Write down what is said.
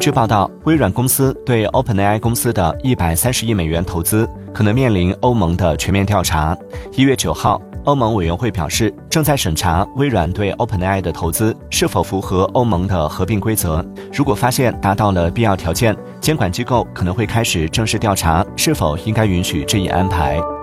据报道微软公司对 openai 公司的一百三十亿美元投资可能面临欧盟的全面调查一月九号欧盟委员会表示正在审查微软对 openai 的投资是否符合欧盟的合并规则。如果发现达到了必要条件监管机构可能会开始正式调查是否应该允许这一安排。